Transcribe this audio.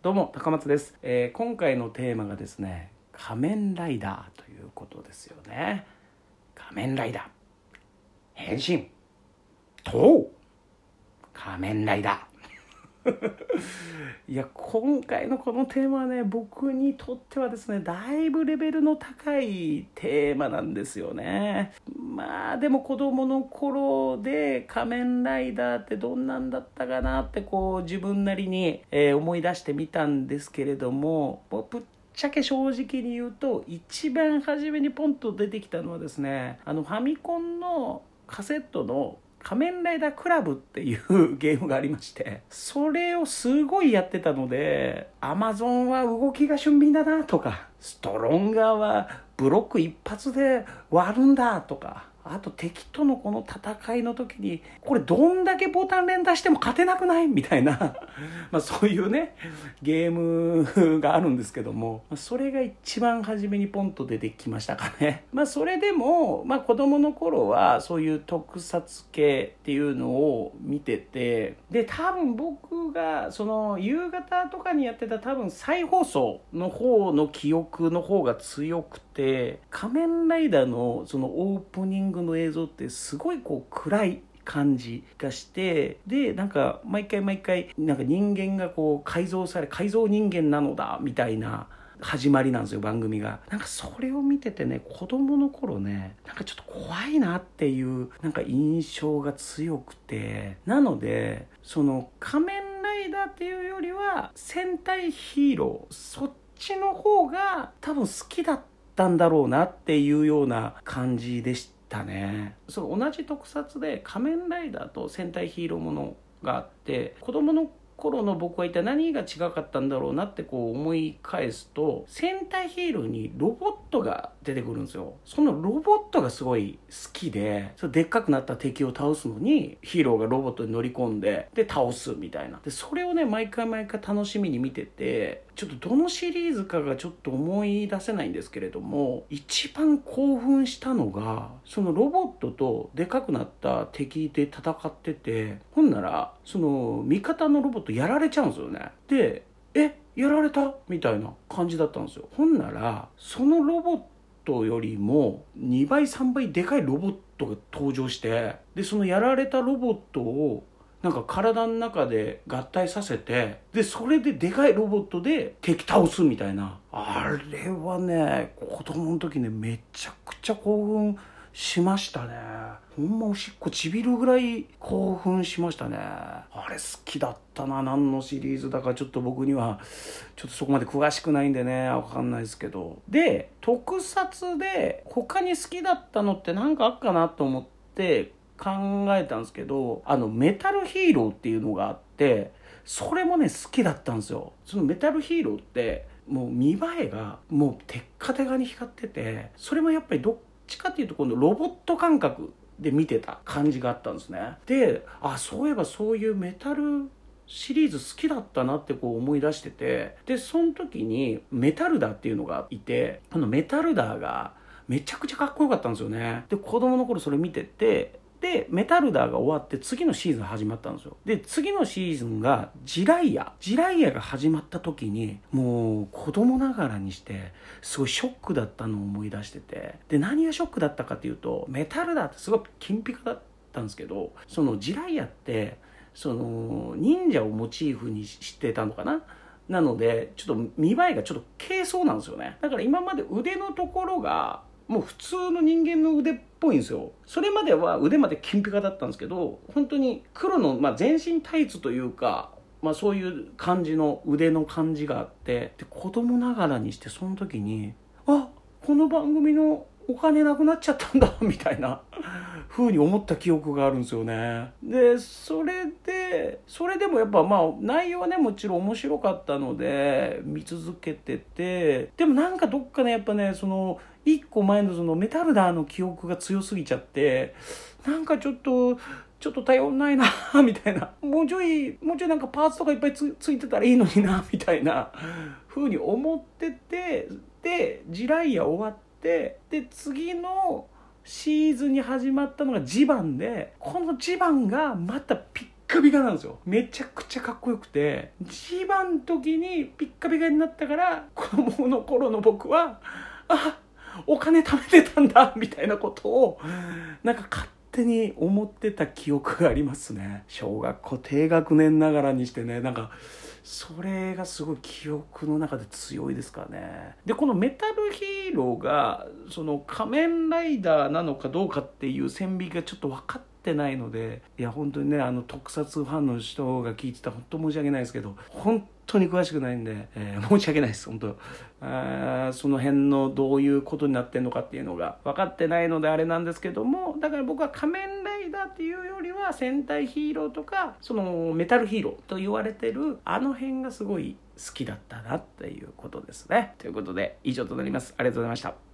どうも高松です、えー今回のテーマがですね仮面ライダーということですよね。仮面ライダー。変身。と仮面ライダー。いや今回のこのテーマはね僕にとってはですねだいぶレベルの高いテーマなんですよね。まあでも子供の頃で仮面ライダーってどんなんだったかなってこう自分なりに、えー思い出してみたんですけれどももうぶっちゃけ正直に言うと一番初めにポンと出てきたのはですねあのファミコンのカセットの仮面ライダークラブっていうゲームがありましてそれをすごいやってたのでアマゾンは動きが俊敏だなとかストロンガーはブロック一発で割るんだとかあと敵とのこの戦いの時にこれどんだけボタン連打しても勝てなくない？みたいな。まそういうねゲームがあるんですけども。それが一番初めにポンと出てきましたかね。まあそれでもまあ子供の頃はそういう特撮系っていうのを見ててで多分僕がその夕方とかにやってた多分再放送の方の記憶の方が強くて仮面ライダーのそのオープニングの映像ってすごいこう暗い感じがしてでなんか毎回毎回なんか人間がこう改造され改造人間なのだみたいな始まりなんですよ番組が。なんかそれを見ててね子供の頃ねなんかちょっと怖いなっていうなんか印象が強くて。なのでその仮面ライダーっていうよりは戦隊ヒーローそっちの方が多分好きだったたんだろうなっていうような感じでしたね。その同じ特撮で仮面ライダーと戦隊ヒーローものがあって子供の頃の僕は一体何が違かったんだろうなってこう思い返すと戦隊ヒーローにロボットが出てくるんですよ。そのロボットがすごい好きでそれでっかくなった敵を倒すのにヒーローがロボットに乗り込んでで倒すみたいな。でそれをね毎回毎回楽しみに見ててちょっとどのシリーズかがちょっと思い出せないんですけれども一番興奮したのがそのロボットとでかくなった敵で戦っててほんならその味方のロボットやられちゃうんですよね。でえやられた？みたいな感じだったんですよ。ほんならそのロボットよりも2倍3倍でかいロボットが登場してでそのやられたロボットをなんか体の中で合体させてでそれででかいロボットで敵倒すみたいな。あれはね子供の時ねめちゃくちゃ興奮しましたね。ほんまおしっこちびるぐらい興奮しましたね。あれ好きだったな何のシリーズだかちょっと僕には。ちょっとそこまで詳しくないんでねわかんないですけど。で特撮で他に好きだったのって何かあっかなと思って考えたんですけどあのメタルヒーローっていうのがあってそれもね好きだったんですよ。そのメタルヒーローってもう見栄えがもうテッカテカに光っててそれもやっぱりどっちかっていうと今度ロボット感覚で見てた感じがあったんですね。であそういえばそういうメタルシリーズ好きだったなってこう思い出しててでその時にメタルダーっていうのがいてこのメタルダーがめちゃくちゃかっこよかったんですよね。で子供の頃それ見ててでメタルダーが終わって次のシーズン始まったんですよ。で次のシーズンがジライア。ジライアが始まった時にもう子供ながらにしてすごいショックだったのを思い出してて。で何がショックだったかっていうとメタルダーってすごい金ピカだったんですけどそのジライアってその忍者をモチーフにしてたのかな？なのでちょっと見栄えがちょっと軽装なんですよね。だから今まで腕のところがもう普通の人間の腕っぽいんですよ。それまでは腕まで金ピカだったんですけど本当に黒の、まあ、全身タイツというかまあ、そういう感じの腕の感じがあってで子供ながらにしてその時にあこの番組のお金なくなっちゃったんだみたいな 風に思った記憶があるんですよね。でそれでそれでもやっぱまあ内容はねもちろん面白かったので見続けててでもなんかどっかねやっぱねその一個前のそのメタルダーの記憶が強すぎちゃってなんかちょっとちょっと頼んないな みたいな。もうちょいもうちょいなんかパーツとかいっぱいつついてたらいいのになみたいな風に思っててでジライア終わってで次のシーズンに始まったのがジバンでこのジバンがまたぴっカピカなんですよ。めちゃくちゃかっこよくて。一番の時にピッカピカになったから子供の頃の僕はあお金貯めてたんだみたいなことをなんか勝手に思ってた記憶がありますね。小学校低学年ながらにしてねなんかそれがすごい記憶の中で強いですからね。でこのメタルヒーローがその仮面ライダーなのかどうかっていう線引きがちょっと分かってないのでいや本当にねあの特撮ファンの人が聞いてたら本当申し訳ないですけど本当に詳しくないんで、えー、申し訳ないです本当。あその辺のどういうことになってんのかっていうのが分かってないのであれなんですけどもだから僕は仮面ライダーっていうよりは戦隊ヒーローとかそのメタルヒーローと言われてるあの辺がすごい好きだったなっていうことですね。ということで以上となります。ありがとうございました。